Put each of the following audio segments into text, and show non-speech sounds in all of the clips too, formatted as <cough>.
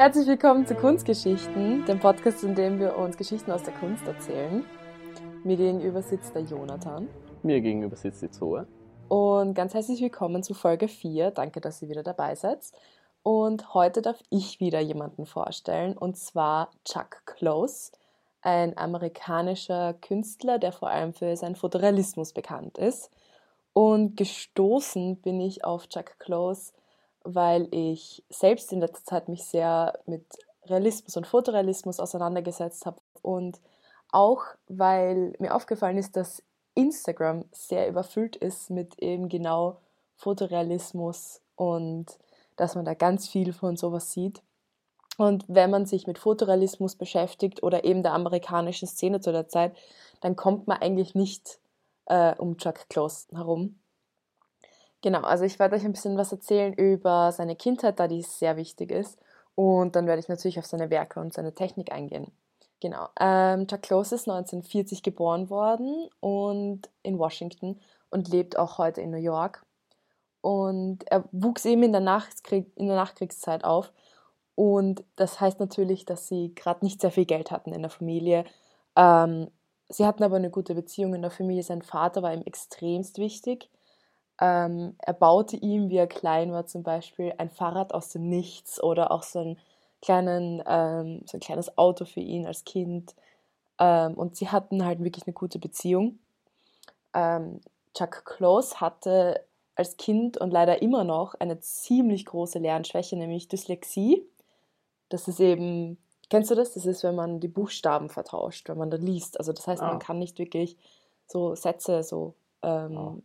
Herzlich willkommen zu Kunstgeschichten, dem Podcast, in dem wir uns Geschichten aus der Kunst erzählen. Mir gegenüber sitzt der Jonathan. Mir gegenüber sitzt die Zoe. Und ganz herzlich willkommen zu Folge 4. Danke, dass ihr wieder dabei seid. Und heute darf ich wieder jemanden vorstellen, und zwar Chuck Close, ein amerikanischer Künstler, der vor allem für seinen Fotorealismus bekannt ist. Und gestoßen bin ich auf Chuck Close, weil ich selbst in letzter Zeit mich sehr mit Realismus und Fotorealismus auseinandergesetzt habe und auch weil mir aufgefallen ist, dass Instagram sehr überfüllt ist mit eben genau Fotorealismus und dass man da ganz viel von sowas sieht. Und wenn man sich mit Fotorealismus beschäftigt oder eben der amerikanischen Szene zu der Zeit, dann kommt man eigentlich nicht äh, um Chuck Close herum. Genau, also ich werde euch ein bisschen was erzählen über seine Kindheit, da die sehr wichtig ist. Und dann werde ich natürlich auf seine Werke und seine Technik eingehen. Genau. Ähm, Chuck Close ist 1940 geboren worden und in Washington und lebt auch heute in New York. Und er wuchs eben in der, Nachkrieg in der Nachkriegszeit auf. Und das heißt natürlich, dass sie gerade nicht sehr viel Geld hatten in der Familie. Ähm, sie hatten aber eine gute Beziehung in der Familie. Sein Vater war ihm extremst wichtig. Ähm, er baute ihm, wie er klein war, zum Beispiel ein Fahrrad aus dem Nichts oder auch so ein kleinen, ähm, so ein kleines Auto für ihn als Kind. Ähm, und sie hatten halt wirklich eine gute Beziehung. Ähm, Chuck Close hatte als Kind und leider immer noch eine ziemlich große Lernschwäche, nämlich Dyslexie. Das ist eben, kennst du das? Das ist, wenn man die Buchstaben vertauscht, wenn man da liest. Also das heißt, ah. man kann nicht wirklich so Sätze so ähm,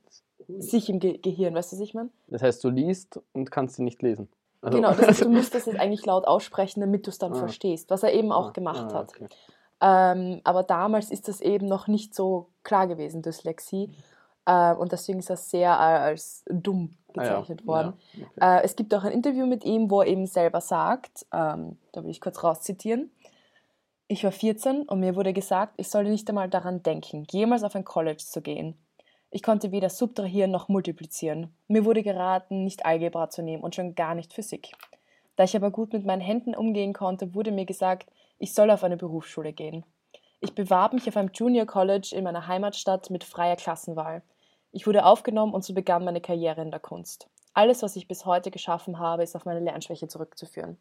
sich im Ge Gehirn, weißt du, was ich meine? Das heißt, du liest und kannst sie nicht lesen. Also. Genau, das <laughs> heißt, du müsstest es eigentlich laut aussprechen, damit du es dann ah. verstehst, was er eben auch ah. gemacht ah, okay. hat. Ähm, aber damals ist das eben noch nicht so klar gewesen, Dyslexie. Äh, und deswegen ist das sehr äh, als dumm gezeichnet ah, ja. worden. Ja, okay. äh, es gibt auch ein Interview mit ihm, wo er eben selber sagt, ähm, da will ich kurz rauszitieren, ich war 14 und mir wurde gesagt, ich solle nicht einmal daran denken, jemals auf ein College zu gehen. Ich konnte weder subtrahieren noch multiplizieren. Mir wurde geraten, nicht Algebra zu nehmen und schon gar nicht Physik. Da ich aber gut mit meinen Händen umgehen konnte, wurde mir gesagt, ich soll auf eine Berufsschule gehen. Ich bewarb mich auf einem Junior College in meiner Heimatstadt mit freier Klassenwahl. Ich wurde aufgenommen und so begann meine Karriere in der Kunst. Alles, was ich bis heute geschaffen habe, ist auf meine Lernschwäche zurückzuführen.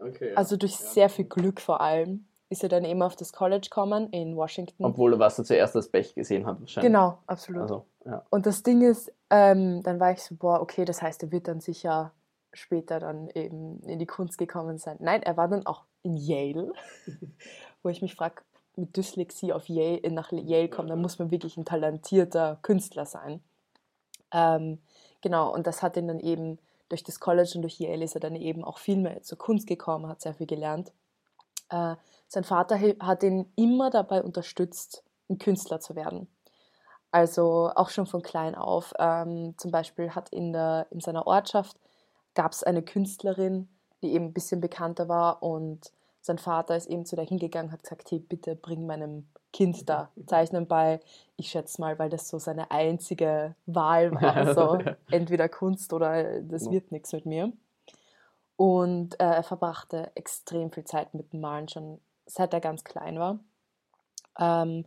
Okay, ja. Also durch ja. sehr viel Glück vor allem ist er dann eben auf das College gekommen in Washington. Obwohl er was er zuerst als Pech gesehen hat, wahrscheinlich. Genau, absolut. Also, ja. Und das Ding ist, ähm, dann war ich so, boah, okay, das heißt, er wird dann sicher später dann eben in die Kunst gekommen sein. Nein, er war dann auch in Yale, <laughs> wo ich mich frage, mit Dyslexie auf Yale, äh, nach Yale kommen, dann muss man wirklich ein talentierter Künstler sein. Ähm, genau, und das hat ihn dann eben durch das College und durch Yale ist er dann eben auch viel mehr zur Kunst gekommen, hat sehr viel gelernt. Äh, sein Vater hat ihn immer dabei unterstützt, ein Künstler zu werden. Also auch schon von klein auf. Ähm, zum Beispiel hat in, der, in seiner Ortschaft gab es eine Künstlerin, die eben ein bisschen bekannter war und sein Vater ist eben zu der hingegangen, hat gesagt, hey, bitte bring meinem Kind da Zeichnen bei. Ich schätze mal, weil das so seine einzige Wahl <laughs> war. Also entweder Kunst oder das wird nichts mit mir. Und äh, er verbrachte extrem viel Zeit mit dem Malen, schon seit er ganz klein war. Ähm,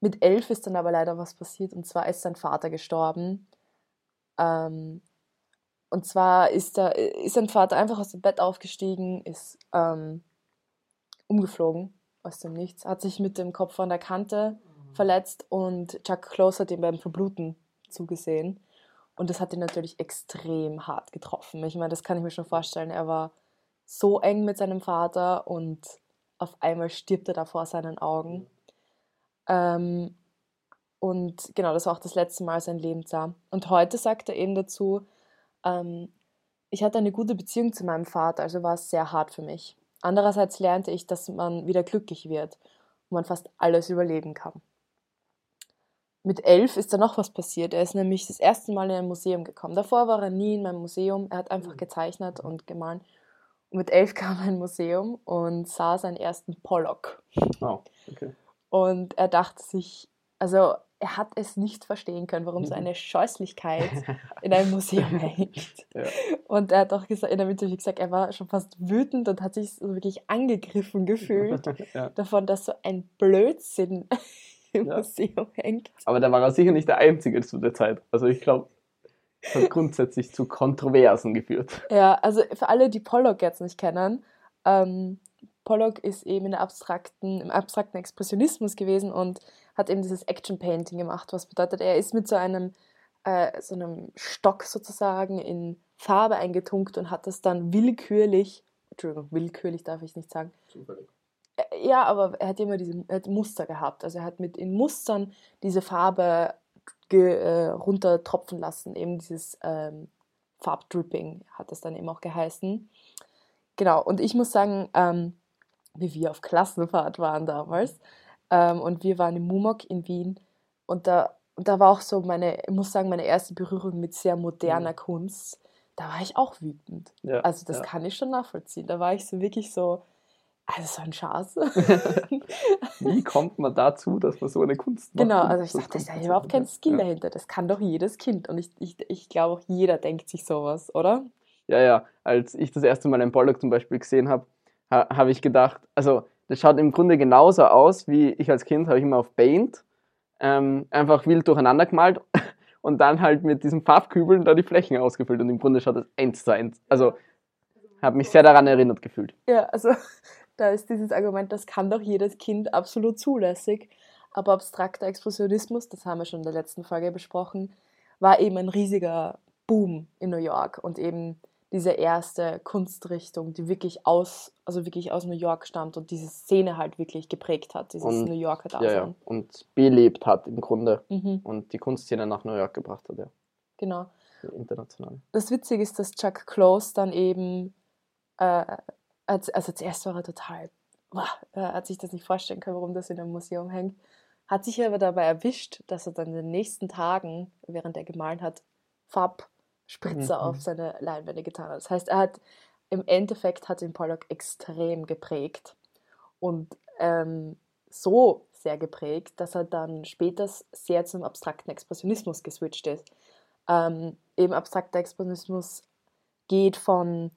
mit elf ist dann aber leider was passiert und zwar ist sein Vater gestorben. Ähm, und zwar ist, er, ist sein Vater einfach aus dem Bett aufgestiegen, ist ähm, umgeflogen aus dem Nichts, hat sich mit dem Kopf an der Kante mhm. verletzt und Chuck Close hat ihm beim Verbluten zugesehen. Und das hat ihn natürlich extrem hart getroffen. Ich meine, das kann ich mir schon vorstellen. Er war so eng mit seinem Vater und auf einmal stirbt er da vor seinen Augen. Ähm, und genau, das war auch das letzte Mal sein Leben sah. Und heute sagt er eben dazu, ähm, ich hatte eine gute Beziehung zu meinem Vater, also war es sehr hart für mich. Andererseits lernte ich, dass man wieder glücklich wird und man fast alles überleben kann. Mit elf ist da noch was passiert. Er ist nämlich das erste Mal in ein Museum gekommen. Davor war er nie in meinem Museum. Er hat einfach mhm. gezeichnet und gemalt mit elf kam er in ein Museum und sah seinen ersten Pollock. Oh, okay. Und er dachte sich, also er hat es nicht verstehen können, warum so eine Scheußlichkeit in einem Museum <laughs> hängt. Ja. Und er hat auch gesagt, in der Interview gesagt, er war schon fast wütend und hat sich so wirklich angegriffen gefühlt <laughs> ja. davon, dass so ein Blödsinn <laughs> im ja. Museum hängt. Aber da war er sicher nicht der Einzige zu der Zeit. Also ich glaube, hat grundsätzlich zu Kontroversen geführt. Ja, also für alle, die Pollock jetzt nicht kennen, ähm, Pollock ist eben in der abstrakten, im abstrakten Expressionismus gewesen und hat eben dieses Action Painting gemacht, was bedeutet, er ist mit so einem, äh, so einem Stock sozusagen in Farbe eingetunkt und hat das dann willkürlich, Entschuldigung, willkürlich darf ich nicht sagen. Zufällig. Äh, ja, aber er hat immer diese hat Muster gehabt. Also er hat mit in Mustern diese Farbe äh, runtertropfen lassen, eben dieses ähm, Farbdripping hat das dann eben auch geheißen. Genau, und ich muss sagen, ähm, wie wir auf Klassenfahrt waren damals, ähm, und wir waren im Mumok in Wien und da, und da war auch so meine, ich muss sagen, meine erste Berührung mit sehr moderner mhm. Kunst. Da war ich auch wütend. Ja, also das ja. kann ich schon nachvollziehen. Da war ich so wirklich so, also so ein Schatz. <laughs> Wie kommt man dazu, dass man so eine Kunst macht? Genau, also ich dachte, das ist ja überhaupt kein Skill ja. dahinter. Das kann doch jedes Kind. Und ich, ich, ich glaube auch jeder denkt sich sowas, oder? Ja, ja. Als ich das erste Mal einen Pollock zum Beispiel gesehen habe, ha, habe ich gedacht, also das schaut im Grunde genauso aus, wie ich als Kind habe ich immer auf Paint ähm, einfach wild durcheinander gemalt <laughs> und dann halt mit diesen Farbkübeln da die Flächen ausgefüllt und im Grunde schaut das eins zu eins. Also habe mich sehr daran erinnert gefühlt. Ja, also da ist dieses Argument, das kann doch jedes Kind absolut zulässig. Aber abstrakter Expressionismus, das haben wir schon in der letzten Folge besprochen, war eben ein riesiger Boom in New York und eben diese erste Kunstrichtung, die wirklich aus, also wirklich aus New York stammt und diese Szene halt wirklich geprägt hat, dieses und, New Yorker Dasein. Ja, ja. Und belebt hat im Grunde und, und die Kunstszene nach New York gebracht hat, ja. Genau. International. Das Witzige ist, dass Chuck Close dann eben, äh, als, also zuerst war er total, boah, er hat sich das nicht vorstellen können, warum das in einem Museum hängt, hat sich aber dabei erwischt, dass er dann in den nächsten Tagen, während er gemalt hat, Farb Spritzer mhm. auf seine Leinwände getan hat. Das heißt, er hat im Endeffekt hat ihn Pollock extrem geprägt und ähm, so sehr geprägt, dass er dann später sehr zum abstrakten Expressionismus geswitcht ist. Ähm, eben abstrakter Expressionismus geht von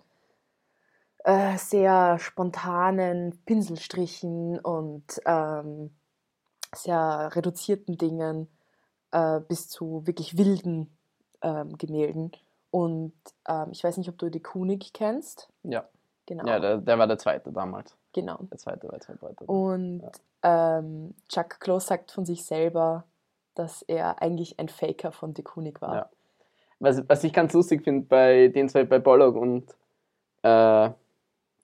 äh, sehr spontanen Pinselstrichen und ähm, sehr reduzierten Dingen äh, bis zu wirklich wilden ähm, Gemälden. Und ähm, ich weiß nicht, ob du die Kunig kennst. Ja. Genau. Ja, der, der war der zweite damals. Genau. Der zweite war der zweite. Und ja. ähm, Chuck Close sagt von sich selber, dass er eigentlich ein Faker von De Kunig war. Ja. Was, was ich ganz lustig finde bei den zwei, bei Bollock und äh,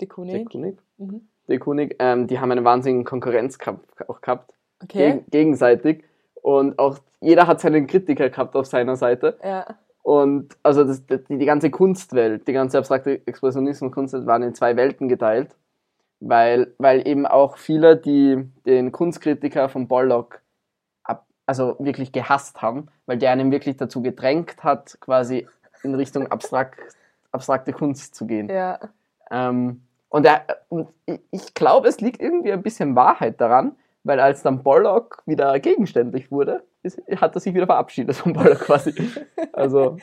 De Kunig, De Kunig, mhm. Kunig ähm, die haben einen wahnsinnigen Konkurrenzkampf auch gehabt. Okay. Geg gegenseitig. Und auch jeder hat seinen Kritiker gehabt auf seiner Seite. Ja. Und also das, die, die ganze Kunstwelt, die ganze abstrakte Expressionismus Kunstwelt waren in zwei Welten geteilt, weil, weil eben auch viele, die den Kunstkritiker von Bollock ab, also wirklich gehasst haben, weil der einen wirklich dazu gedrängt hat, quasi in Richtung abstrakt, abstrakte Kunst zu gehen. Ja. Ähm, und, er, und ich glaube, es liegt irgendwie ein bisschen Wahrheit daran, weil als dann Bollock wieder gegenständlich wurde, ist, hat er sich wieder verabschiedet von Bollock quasi. <laughs> Also.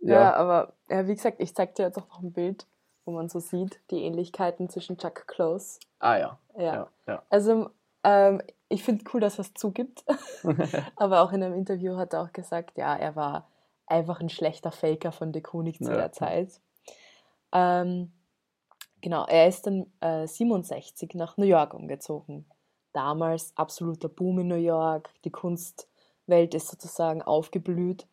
ja. ja. aber ja, wie gesagt, ich zeig dir jetzt auch noch ein Bild, wo man so sieht, die Ähnlichkeiten zwischen Chuck Close. Ah ja. Ja. ja, ja. Also ähm, ich finde cool, dass er es zugibt. <laughs> aber auch in einem Interview hat er auch gesagt, ja, er war einfach ein schlechter Faker von De Konig zu der Zeit. Ähm, Genau, er ist dann äh, 67 nach New York umgezogen. Damals absoluter Boom in New York, die Kunstwelt ist sozusagen aufgeblüht.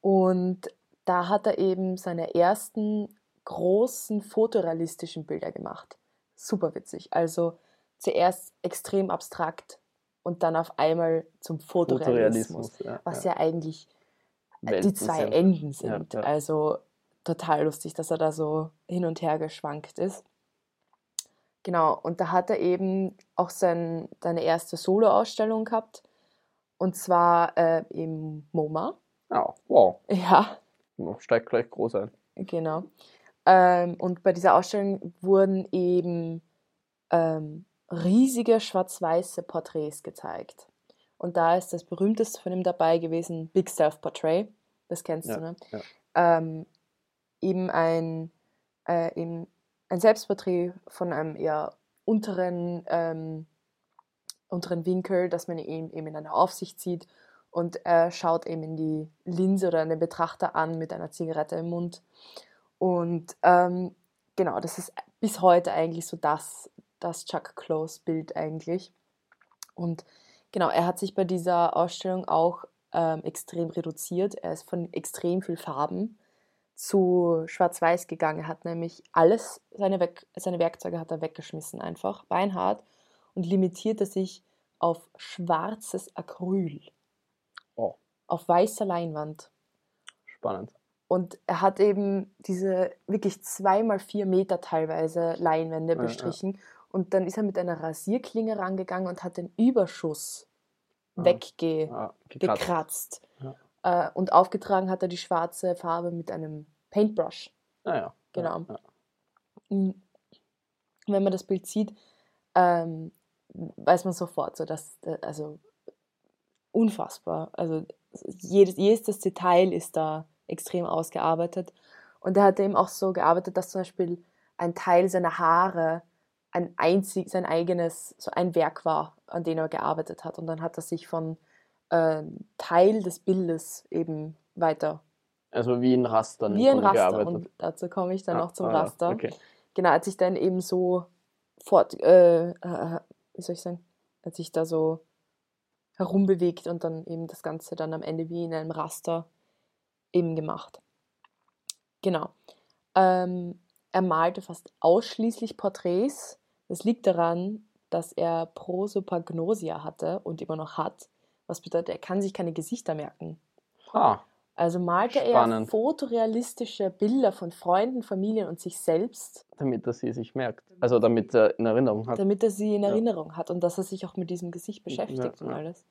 Und da hat er eben seine ersten großen fotorealistischen Bilder gemacht. Super witzig. Also zuerst extrem abstrakt und dann auf einmal zum Fotorealismus, Fotorealismus ja, was ja, ja eigentlich Welten die zwei sind. Enden sind. Ja, also total lustig, dass er da so hin und her geschwankt ist. Genau, und da hat er eben auch sein, seine erste Solo-Ausstellung gehabt. Und zwar äh, im MoMA. Oh, wow. Ja. Steigt gleich groß ein. Genau. Ähm, und bei dieser Ausstellung wurden eben ähm, riesige schwarz-weiße Porträts gezeigt. Und da ist das berühmteste von ihm dabei gewesen, Big Self Portrait. Das kennst Ja, du, ne? ja. Ähm, eben ein, äh, eben ein Selbstporträt von einem eher unteren, ähm, unteren Winkel, dass man ihn eben in einer Aufsicht sieht und er schaut eben in die Linse oder den Betrachter an mit einer Zigarette im Mund. Und ähm, genau, das ist bis heute eigentlich so das, das Chuck Close-Bild eigentlich. Und genau, er hat sich bei dieser Ausstellung auch ähm, extrem reduziert. Er ist von extrem viel Farben zu Schwarz-Weiß gegangen. Er hat nämlich alles, seine, Weg seine Werkzeuge hat er weggeschmissen einfach, beinhart, und limitierte sich auf schwarzes Acryl. Oh. Auf weißer Leinwand. Spannend. Und er hat eben diese wirklich zweimal vier Meter teilweise Leinwände Ja, ja. bestrichen. Und dann ist er mit einer Rasierklinge rangegangen und hat den Überschuss Ah. weggekratzt. Ah, gekratzt. Äh, und aufgetragen hat er die schwarze Farbe mit einem Paintbrush. Ah, ja. Genau. Ja, Mm. Wenn man das Bild sieht, ähm, weiß man sofort, so dass, äh, also unfassbar. Also jedes, jedes Detail ist da extrem ausgearbeitet. Und er hat eben auch so gearbeitet, dass zum Beispiel ein Teil seiner Haare ein einzig, sein eigenes, so ein Werk war, an dem er gearbeitet hat. Und dann hat er sich von äh, Teil des Bildes eben weiter, Also wie ein Raster. wie ein Raster. Und dazu komme ich dann Ah, noch zum ah, Raster. Okay. Genau, hat sich dann eben so fort, äh, äh, wie soll ich sagen, hat sich da so herumbewegt und dann eben das Ganze dann am Ende wie in einem Raster eben gemacht. Genau. Ähm, er malte fast ausschließlich Porträts. Das liegt daran, dass er Prosopagnosia hatte und immer noch hat. Was bedeutet, er kann sich keine Gesichter merken. Ah, Also malte er Spannend. fotorealistische Bilder von Freunden, Familien und sich selbst damit er sie sich merkt. Also damit er in Erinnerung hat. damit er sie in Ja. Erinnerung hat und dass er sich auch mit diesem Gesicht beschäftigt Ja, und ja. alles.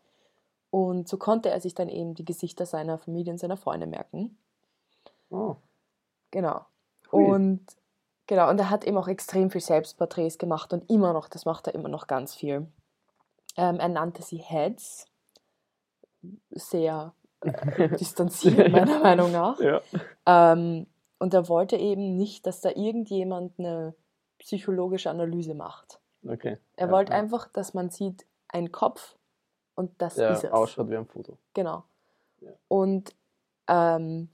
Und so konnte er sich dann eben die Gesichter seiner Familie und seiner Freunde merken. Oh. Genau. Hui. Und genau, und er hat eben auch extrem viel Selbstporträts gemacht und immer noch, das macht er immer noch ganz viel. Ähm, er nannte sie Heads. Sehr äh, <laughs> distanziert, meiner <laughs> Meinung nach. Ja. Ähm, und er wollte eben nicht, dass da irgendjemand eine psychologische Analyse macht. Okay. Er ja, wollte ja. einfach, dass man sieht, ein Kopf und das Der ist es. ausschaut wie ein Foto. Genau. Ja. Und ähm,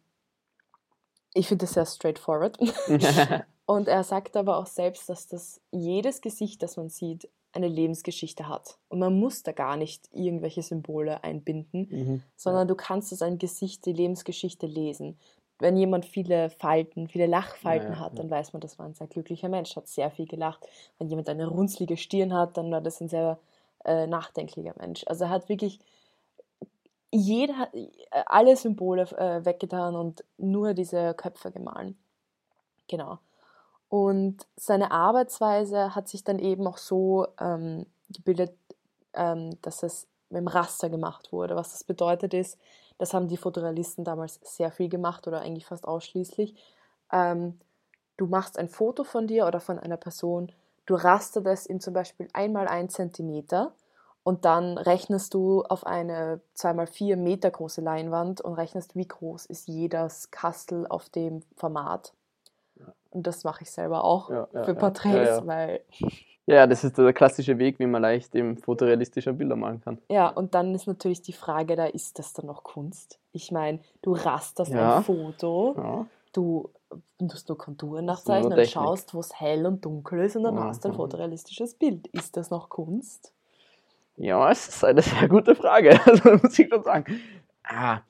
ich finde das sehr straightforward. <laughs> und er sagt aber auch selbst, dass das jedes Gesicht, das man sieht, eine Lebensgeschichte hat. Und man muss da gar nicht irgendwelche Symbole einbinden, mhm. sondern du kannst aus einem Gesicht die Lebensgeschichte lesen. Wenn jemand viele Falten, viele Lachfalten Ja, hat, dann weiß man, das war ein sehr glücklicher Mensch, hat sehr viel gelacht. Wenn jemand eine runzlige Stirn hat, dann war das ein sehr äh, nachdenklicher Mensch. Also er hat wirklich jeder, hat, äh, alle Symbole äh, weggetan und nur diese Köpfe gemahlen. Genau. Und seine Arbeitsweise hat sich dann eben auch so ähm, gebildet, ähm, dass es mit dem Raster gemacht wurde. Was das bedeutet ist, das haben die Fotorealisten damals sehr viel gemacht oder eigentlich fast ausschließlich. Ähm, du machst ein Foto von dir oder von einer Person, du rastert es in zum Beispiel einmal ein Zentimeter und dann rechnest du auf eine 2x4 Meter große Leinwand und rechnest, wie groß ist jedes Kastel auf dem Format. Ja. Und das mache ich selber auch Ja, ja, für ja. Porträts, Ja, ja. weil Ja, das ist der klassische Weg, wie man leicht eben fotorealistische Bilder malen kann. Ja, und dann ist natürlich die Frage, da ist das dann noch Kunst? Ich meine, du rasterst Ja. ein Foto, Ja. du musst nur Konturen nachzeichnen und schaust, wo es hell und dunkel ist und dann hast du ein Mhm. fotorealistisches Bild. Ist das noch Kunst? Ja, es ist eine sehr gute Frage, <laughs> also muss ich schon sagen. Ah,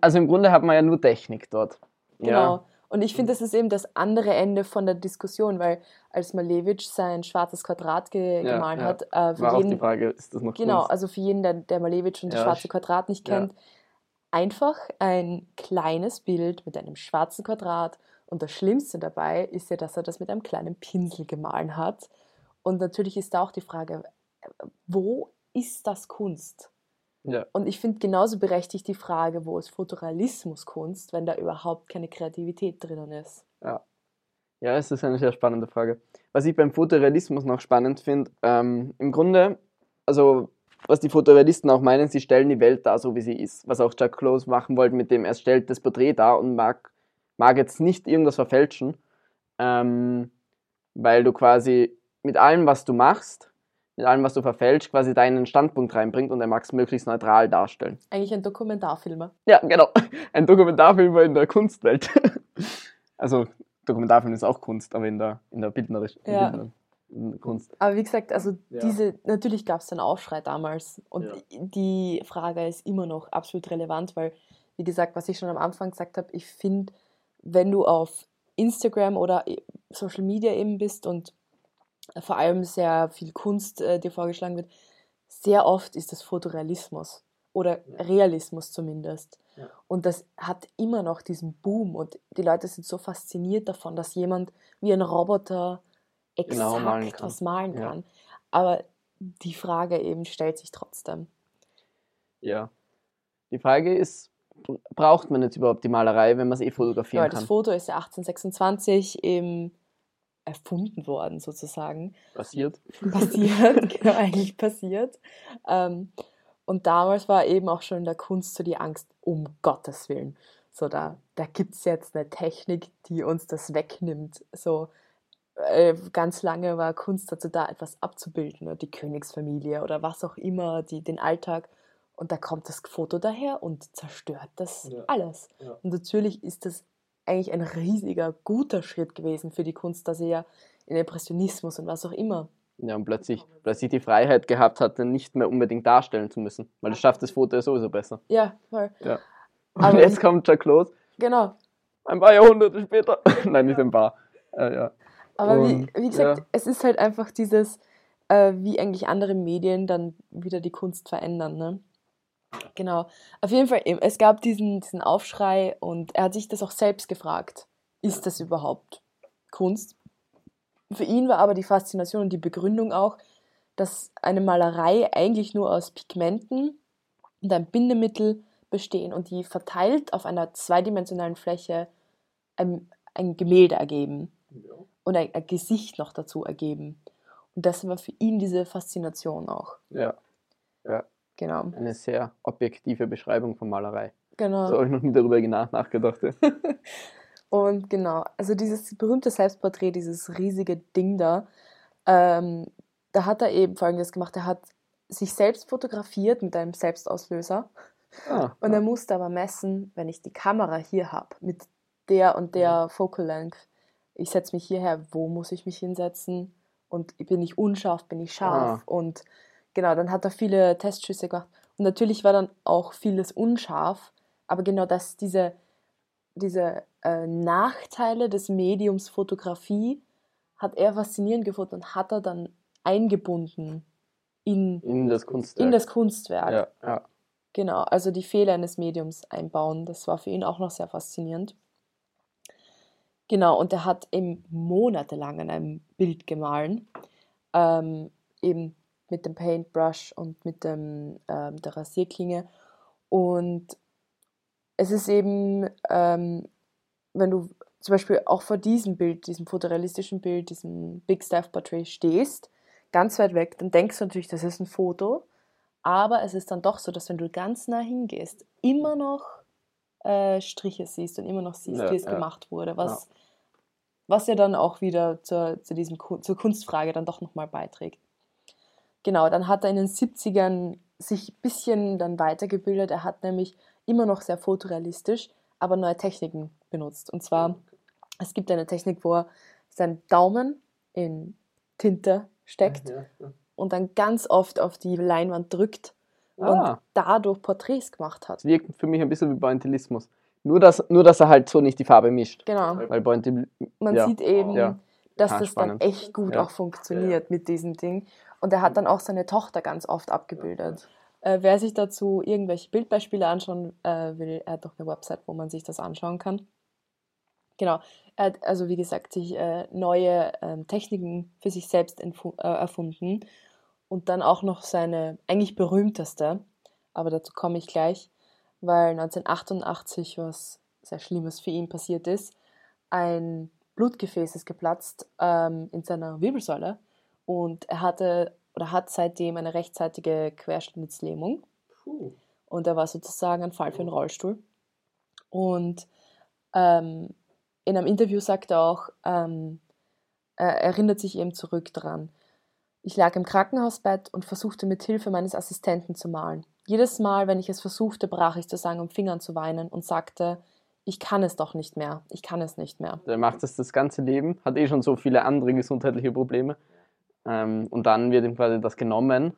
also im Grunde hat man ja nur Technik dort. Genau. Und ich finde, das ist eben das andere Ende von der Diskussion, weil als Malevich sein schwarzes Quadrat ge Ja, gemalt ja. hat, äh, für war auch jeden, die Frage, ist das noch Genau, Kunst? also für jeden, der, der Malevich und das Ja, schwarze ich- Quadrat nicht kennt, einfach ein kleines Bild mit einem schwarzen Quadrat. Und das Schlimmste dabei ist ja, dass er das mit einem kleinen Pinsel gemahlen hat. Und natürlich ist da auch die Frage, wo ist das Kunst? Ja. Und ich finde genauso berechtigt die Frage, wo ist Fotorealismus Kunst, wenn da überhaupt keine Kreativität drinnen ist. Ja, es ist eine sehr spannende Frage. Was ich beim Fotorealismus noch spannend finde, ähm, im Grunde, also was die Fotorealisten auch meinen, sie stellen die Welt da, so wie sie ist. Was auch Jack Close machen wollte, mit dem er stellt das Porträt da und mag, mag jetzt nicht irgendwas verfälschen, ähm, weil du quasi mit allem, was du machst, mit allem, was du verfälscht, quasi deinen Standpunkt reinbringt und er mag es möglichst neutral darstellen. Eigentlich ein Dokumentarfilmer. Ja, genau. <laughs> Ein Dokumentarfilmer in der Kunstwelt. <laughs> also Dokumentarfilm ist auch Kunst, aber in der, in der bildnerischen ja. Kunst. Aber wie gesagt, also ja. diese, natürlich gab es einen Aufschrei damals und ja. die Frage ist immer noch absolut relevant, weil, wie gesagt, was ich schon am Anfang gesagt habe, ich finde, wenn du auf Instagram oder Social Media eben bist und vor allem sehr viel Kunst äh, dir vorgeschlagen wird, sehr oft ist das Fotorealismus oder Realismus zumindest. Ja. Und das hat immer noch diesen Boom und die Leute sind so fasziniert davon, dass jemand wie ein Roboter genau exakt genau malen was malen kann. Ja. Aber die Frage eben stellt sich trotzdem. Ja. Die Frage ist, braucht man jetzt überhaupt die Malerei, wenn man es eh fotografieren ja, kann? Das Foto ist ja 1826 im erfunden worden, sozusagen. Passiert. Passiert, <laughs> genau, eigentlich passiert. Ähm, und damals war eben auch schon in der Kunst so die Angst, um Gottes Willen. So, da, da gibt es jetzt eine Technik, die uns das wegnimmt. So, äh, ganz lange war Kunst dazu da, etwas abzubilden, oder die Königsfamilie oder was auch immer, die, den Alltag. Und da kommt das Foto daher und zerstört das ja. alles. Ja. Und natürlich ist das eigentlich ein riesiger, guter Schritt gewesen für die Kunst, dass er ja in Impressionismus und was auch immer. Ja, und plötzlich, plötzlich die Freiheit gehabt hatte, nicht mehr unbedingt darstellen zu müssen, weil das schafft das Foto ja sowieso besser. Ja, voll. Ja. Und Aber <laughs> jetzt kommt Jack Close. Genau. Ein paar Jahrhunderte später. <laughs> Nein, nicht ein paar. Äh, ja. Aber und, wie, wie, gesagt, ja. es ist halt einfach dieses, äh, wie eigentlich andere Medien dann wieder die Kunst verändern. Ne? Genau. Auf jeden Fall, es gab diesen, diesen Aufschrei und er hat sich das auch selbst gefragt. Ist das überhaupt Kunst? Für ihn war aber die Faszination und die Begründung auch, dass eine Malerei eigentlich nur aus Pigmenten und einem Bindemittel bestehen und die verteilt auf einer zweidimensionalen Fläche ein, ein Gemälde ergeben ja. und ein, ein, Gesicht noch dazu ergeben. Und das war für ihn diese Faszination auch. Ja. ja. Genau. Eine sehr objektive Beschreibung von Malerei. Genau. So habe ich noch nie darüber nachgedacht. <laughs> und genau, also dieses berühmte Selbstporträt, dieses riesige Ding da, ähm, da hat er eben Folgendes gemacht. Er hat sich selbst fotografiert mit einem Selbstauslöser. Ah, und er musste aber messen, wenn ich die Kamera hier habe, mit der und der mhm. Focal Length, ich setze mich hierher, wo muss ich mich hinsetzen? Und bin ich unscharf, bin ich scharf? Ah. Und genau, dann hat er viele Testschüsse gemacht. Und natürlich war dann auch vieles unscharf, aber genau das, diese, diese äh, Nachteile des Mediums Fotografie hat er faszinierend gefunden und hat er dann eingebunden in, in das Kunstwerk. In das Kunstwerk. Ja, ja. Genau, also die Fehler eines Mediums einbauen, das war für ihn auch noch sehr faszinierend. Genau, und er hat eben monatelang an einem Bild gemahlen, ähm, eben mit dem Paintbrush und mit dem, ähm, der Rasierklinge. Und es ist eben, ähm, wenn du zum Beispiel auch vor diesem Bild, diesem fotorealistischen Bild, diesem Big Staff Portrait stehst, ganz weit weg, dann denkst du natürlich, das ist ein Foto. Aber es ist dann doch so, dass wenn du ganz nah hingehst, immer noch äh, Striche siehst und immer noch siehst, ja, wie es ja. gemacht wurde, was ja. was ja dann auch wieder zur, zu diesem, zur Kunstfrage dann doch nochmal beiträgt. Genau, dann hat er in den 70ern sich ein bisschen dann weitergebildet. Er hat nämlich immer noch sehr fotorealistisch, aber neue Techniken benutzt. Und zwar, es gibt eine Technik, wo er seinen Daumen in Tinte steckt ja, ja. und dann ganz oft auf die Leinwand drückt ah. und dadurch Porträts gemacht hat. Das wirkt für mich ein bisschen wie Pointillismus. Nur dass, nur, dass er halt so nicht die Farbe mischt. Genau. Weil Pointil Man ja. sieht eben, dass ah, das spannend. dann echt gut auch funktioniert mit diesem Ding. Und er hat dann auch seine Tochter ganz oft abgebildet. Äh, wer sich dazu irgendwelche Bildbeispiele anschauen äh, will, er hat doch eine Website, wo man sich das anschauen kann. Genau, er hat also wie gesagt sich äh, neue ähm, Techniken für sich selbst äh, erfunden und dann auch noch seine eigentlich berühmteste, aber dazu komme ich gleich, weil 1988 was sehr Schlimmes für ihn passiert ist. Ein Blutgefäß ist geplatzt ähm, in seiner Wirbelsäule und er hatte oder hat seitdem eine rechtzeitige Querschnittslähmung. Puh. Und er war sozusagen ein Fall für einen Rollstuhl. Und ähm, in einem Interview sagt er auch, ähm, er erinnert sich eben zurück daran. Ich lag im Krankenhausbett und versuchte mit Hilfe meines Assistenten zu malen. Jedes Mal, wenn ich es versuchte, brach ich zusammen um Fingern zu weinen und sagte, ich kann es doch nicht mehr, ich kann es nicht mehr. Er macht das das ganze Leben, hat eh schon so viele andere gesundheitliche Probleme. Ähm, und dann wird ihm quasi das genommen,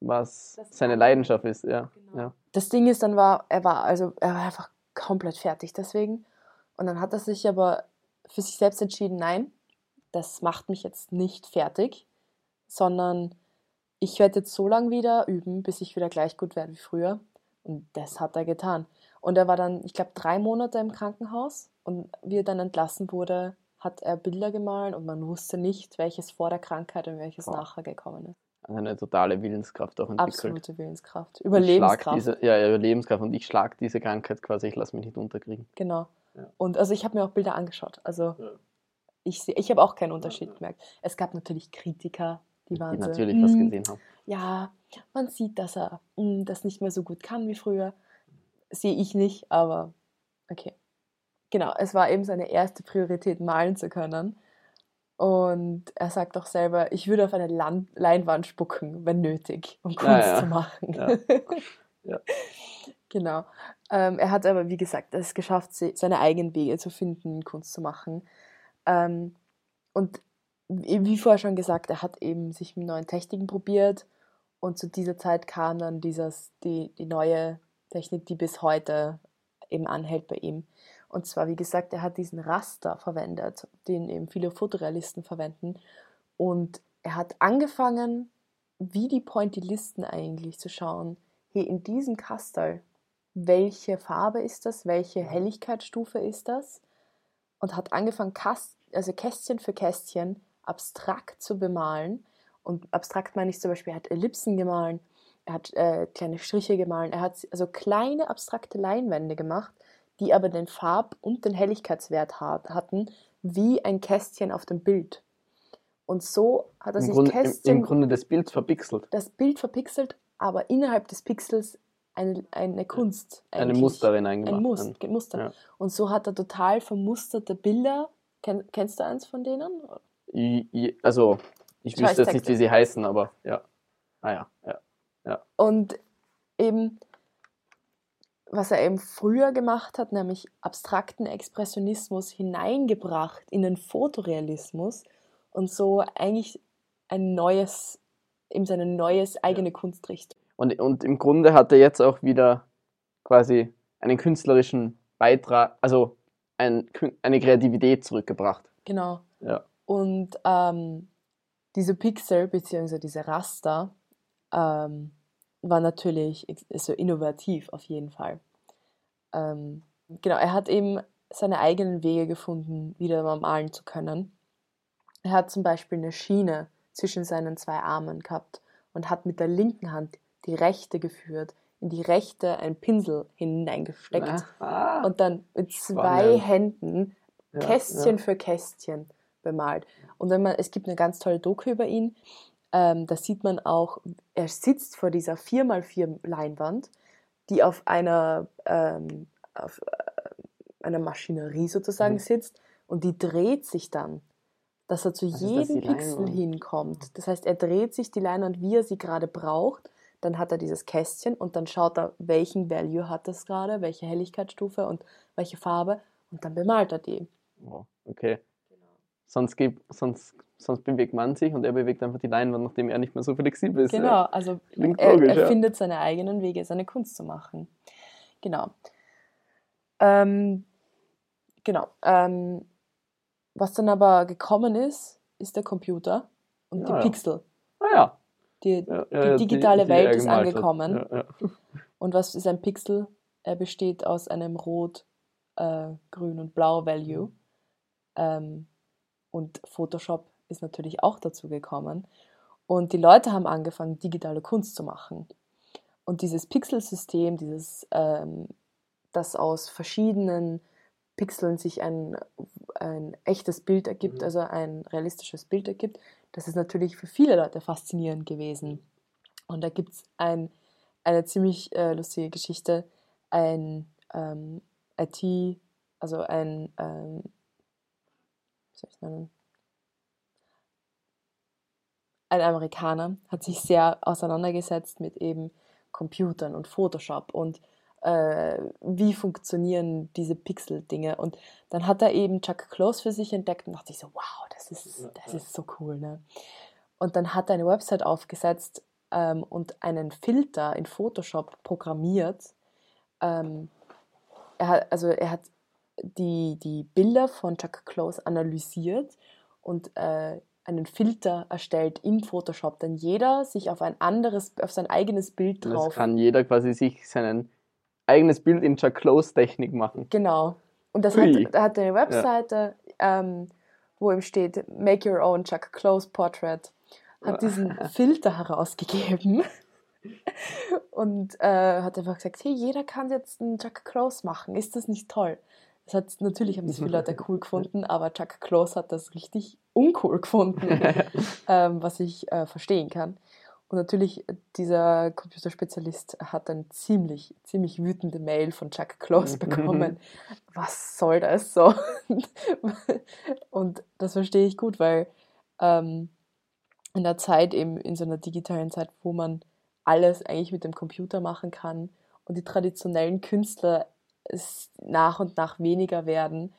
was das seine Leidenschaft ist. Ja. Genau. ja. Das Ding ist, dann war, er war, also er war einfach komplett fertig deswegen. Und dann hat er sich aber für sich selbst entschieden, nein, das macht mich jetzt nicht fertig, sondern ich werde jetzt so lange wieder üben, bis ich wieder gleich gut werde wie früher. Und das hat er getan. Und er war dann, ich glaube, drei Monate im Krankenhaus. Und wie er dann entlassen wurde, hat er Bilder gemalt und man wusste nicht, welches vor der Krankheit und welches wow. nachher gekommen ist. Also eine totale Willenskraft auch entwickelt. Absolute Willenskraft. Überlebenskraft. Diese, ja, Überlebenskraft. Und ich schlage diese Krankheit quasi, ich lasse mich nicht unterkriegen. Genau. Ja. Und also ich habe mir auch Bilder angeschaut. Also ja. ich, ich habe auch keinen Unterschied ja. gemerkt. Es gab natürlich Kritiker, die waren die so, natürlich was hm, gesehen haben. Ja, man sieht, dass er mh, hm, das nicht mehr so gut kann wie früher. Sehe ich nicht, aber okay. Genau, es war eben seine erste Priorität, malen zu können. Und er sagt auch selber, ich würde auf eine Land Leinwand spucken, wenn nötig, um Kunst ja, ja. zu machen. Ja. <laughs> ja. genau. Ähm, er hat aber, wie gesagt, es geschafft, seine eigenen Wege zu finden, Kunst zu machen. Ähm, und wie vorher schon gesagt, er hat eben sich mit neuen Techniken probiert und zu dieser Zeit kam dann dieses, die, die neue Technik, die bis heute eben anhält bei ihm. Und zwar, wie gesagt, er hat diesen Raster verwendet, den eben viele Fotorealisten verwenden. Und er hat angefangen, wie die Pointillisten eigentlich zu schauen, hier in diesem Kastel, welche Farbe ist das, welche Helligkeitsstufe ist das? Und hat angefangen, Kast also Kästchen für Kästchen abstrakt zu bemalen. Und abstrakt meine ich zum Beispiel, er hat Ellipsen gemahlen, er hat äh, kleine Striche gemahlen, er hat also kleine abstrakte Leinwände gemacht, die aber den Farb- und den Helligkeitswert hatten, wie ein Kästchen auf dem Bild. Und so hat er Im sich Grunde, Kästchen. Im, Im Grunde das Bild verpixelt. Das Bild verpixelt, aber innerhalb des Pixels eine, eine Kunst. Eine Musterin eingemacht. Ein Muster. Muster. Ja. Und so hat er total vermusterte Bilder. Kenn, kennst du eins von denen? Ich, also, ich wüsste jetzt nicht, wie sie heißen, aber ja. Ah ja, ja. Ja. Und eben, was er eben früher gemacht hat, nämlich abstrakten Expressionismus hineingebracht in den Fotorealismus und so eigentlich ein neues, eben seine neues eigene ja. Kunstrichtung. Und, und im Grunde hat er jetzt auch wieder quasi einen künstlerischen Beitrag, also ein, eine Kreativität zurückgebracht. Genau. Ja. Und ähm, diese Pixel bzw. diese Raster ähm, war natürlich so innovativ auf jeden Fall. Ähm, genau, er hat eben seine eigenen Wege gefunden, wieder mal malen zu können. Er hat zum Beispiel eine Schiene zwischen seinen zwei Armen gehabt und hat mit der linken Hand die rechte geführt, in die rechte einen Pinsel hineingesteckt ah, und dann mit zwei spannend. Händen Kästchen ja. für Kästchen bemalt. Und wenn man, es gibt eine ganz tolle Doku über ihn, ähm, da sieht man auch, er sitzt vor dieser 4x4 Leinwand, die auf einer, ähm, auf, äh, einer Maschinerie sozusagen mhm. sitzt und die dreht sich dann, dass er zu Was jedem Pixel hinkommt. Das heißt, er dreht sich die Leinwand, wie er sie gerade braucht, dann hat er dieses Kästchen und dann schaut er, welchen Value hat das gerade, welche Helligkeitsstufe und welche Farbe und dann bemalt er die. Okay. Sonst, gibt, sonst, sonst bewegt man sich und er bewegt einfach die Leinwand, nachdem er nicht mehr so flexibel ist. Genau, also er, logisch, er ja. findet seine eigenen Wege, seine Kunst zu machen. Genau. Ähm, genau. Ähm, was dann aber gekommen ist, ist der Computer und ja, die Pixel. Ah ja. Die, die digitale die, die Welt ist angekommen. <laughs> Und was ist ein Pixel? Er besteht aus einem Rot, äh, Grün und Blau Value. Ähm, und Photoshop ist natürlich auch dazu gekommen. Und die Leute haben angefangen, digitale Kunst zu machen. Und dieses Pixelsystem, dieses, ähm, das aus verschiedenen Pixeln sich ein, ein echtes Bild ergibt, mhm. also ein realistisches Bild ergibt, das ist natürlich für viele Leute faszinierend gewesen. Und da gibt es ein, eine ziemlich äh, lustige Geschichte. Ein ähm, IT, also ein, ähm, soll ich nennen? Ein Amerikaner hat sich sehr auseinandergesetzt mit eben Computern und Photoshop und äh, wie funktionieren diese Pixel-Dinge. Und dann hat er eben Chuck Close für sich entdeckt und dachte ich so, wow, das ist, das ist so cool. Ne? Und dann hat er eine Website aufgesetzt ähm, und einen Filter in Photoshop programmiert. Ähm, er hat, also er hat die, die Bilder von Chuck Close analysiert und äh, einen Filter erstellt in Photoshop, dann jeder sich auf ein anderes, auf sein eigenes Bild drauf. Das kann jeder quasi sich sein eigenes Bild in Chuck Close Technik machen. Genau. Und das Ui. hat, hat eine Webseite, ja. ähm, wo ihm steht, Make Your Own Chuck Close Portrait, hat diesen <laughs> Filter herausgegeben <laughs> und äh, hat einfach gesagt, hey, jeder kann jetzt einen Chuck Close machen, ist das nicht toll? Das hat, natürlich haben das viele Leute cool gefunden, aber Chuck Close hat das richtig uncool gefunden, <laughs> ähm, was ich äh, verstehen kann. Und natürlich, dieser Computerspezialist hat eine ziemlich, ziemlich wütende Mail von Chuck Close bekommen. Was soll das so? <laughs> Und das verstehe ich gut, weil ähm, in der Zeit, eben in so einer digitalen Zeit, wo man alles eigentlich mit dem Computer machen kann und die traditionellen Künstler es nach und nach weniger werden.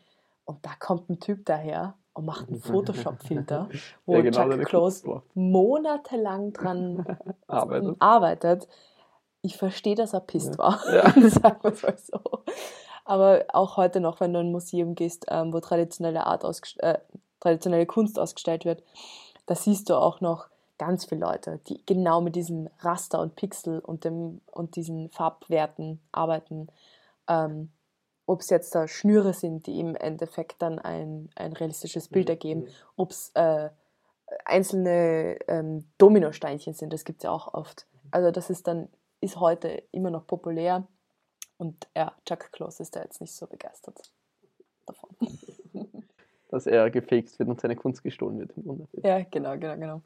Und da kommt ein Typ daher und macht einen Photoshop-Filter, <laughs> wo ja, genau Chuck Close monatelang dran <laughs> arbeitet. arbeitet. Ich verstehe, dass er pisst ja. war, <laughs> ja. sagen wir es mal so. Aber auch heute noch, wenn du in ein Museum gehst, ähm, wo traditionelle, Art äh, traditionelle Kunst ausgestellt wird, da siehst du auch noch ganz viele Leute, die genau mit diesem Raster und Pixel und, dem, und diesen Farbwerten arbeiten. Ähm, ob es jetzt da Schnüre sind, die im Endeffekt dann ein, ein realistisches Bild mhm. ergeben, mhm. ob es äh, einzelne ähm, Dominosteinchen sind, das gibt es ja auch oft. Mhm. Also das ist dann, ist heute immer noch populär und ja, Chuck Close ist da jetzt nicht so begeistert davon. <laughs> Dass er gefaked wird und seine Kunst gestohlen wird im Grunde. Ja, genau, genau, genau.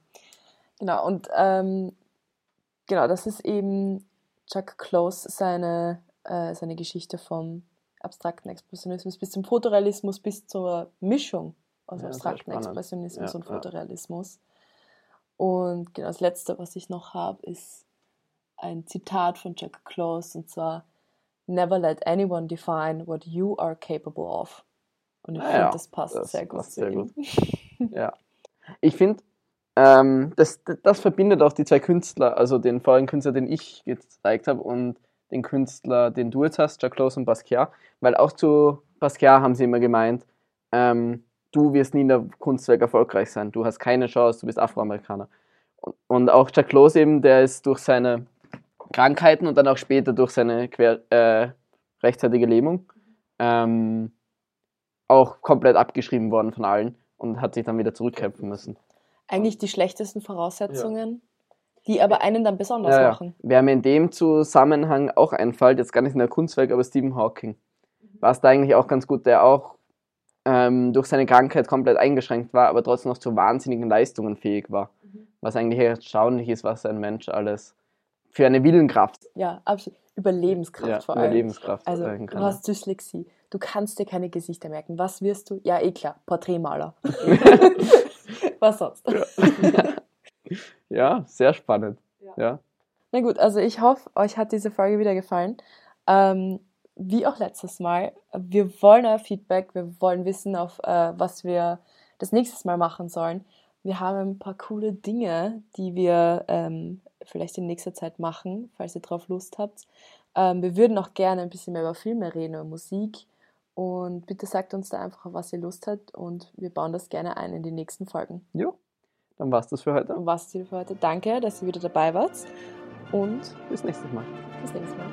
Genau, und ähm, genau, das ist eben Chuck Close seine, äh, seine Geschichte vom abstrakten Expressionismus bis zum Fotorealismus, bis zur Mischung aus ja, abstrakten Expressionismus ja, und Fotorealismus. Und genau das Letzte, was ich noch habe, ist ein Zitat von Jack Close und zwar Never let anyone define what you are capable of. Und ich finde, das passt das sehr gut. Sehr gut. <laughs> ja. Ich finde, ähm, das, das verbindet auch die zwei Künstler, also den vorigen Künstler, den ich gezeigt habe, und den Künstler, den du jetzt hast, Jack Close und Basquiat, weil auch zu Basquiat haben sie immer gemeint, ähm, du wirst nie in der Kunstwerk erfolgreich sein, du hast keine Chance, du bist Afroamerikaner. Und, und auch Jack Close eben, der ist durch seine Krankheiten und dann auch später durch seine quer, äh, rechtzeitige Lähmung ähm, auch komplett abgeschrieben worden von allen und hat sich dann wieder zurückkämpfen müssen. Eigentlich die schlechtesten Voraussetzungen die aber einen dann besonders ja, machen. Wer mir in dem Zusammenhang auch einfällt, jetzt gar nicht in der Kunstwerk, aber Stephen Hawking, war es da eigentlich auch ganz gut, der auch ähm, durch seine Krankheit komplett eingeschränkt war, aber trotzdem noch zu wahnsinnigen Leistungen fähig war. Mhm. Was eigentlich erstaunlich ist, was ein Mensch alles für eine Willenkraft. Ja, absolut. Überlebenskraft ja, vor allem. Überlebenskraft. Also, du hast Dyslexie. Du kannst dir keine Gesichter merken. Was wirst du? Ja, eh klar. Porträtmaler. <laughs> <laughs> was sonst? Ja. Ja, sehr spannend. Ja. ja. Na gut, also ich hoffe, euch hat diese Folge wieder gefallen. Ähm, wie auch letztes Mal, wir wollen euer Feedback, wir wollen wissen, auf äh, was wir das nächste Mal machen sollen. Wir haben ein paar coole Dinge, die wir ähm, vielleicht in nächster Zeit machen, falls ihr drauf Lust habt. Ähm, wir würden auch gerne ein bisschen mehr über Filme reden, über Musik. Und bitte sagt uns da einfach, was ihr Lust habt und wir bauen das gerne ein in die nächsten Folgen. Ja, dann war's das für heute. Dann war's das für heute. Danke, dass ihr wieder dabei wart. Und bis nächstes Mal. Bis nächstes Mal.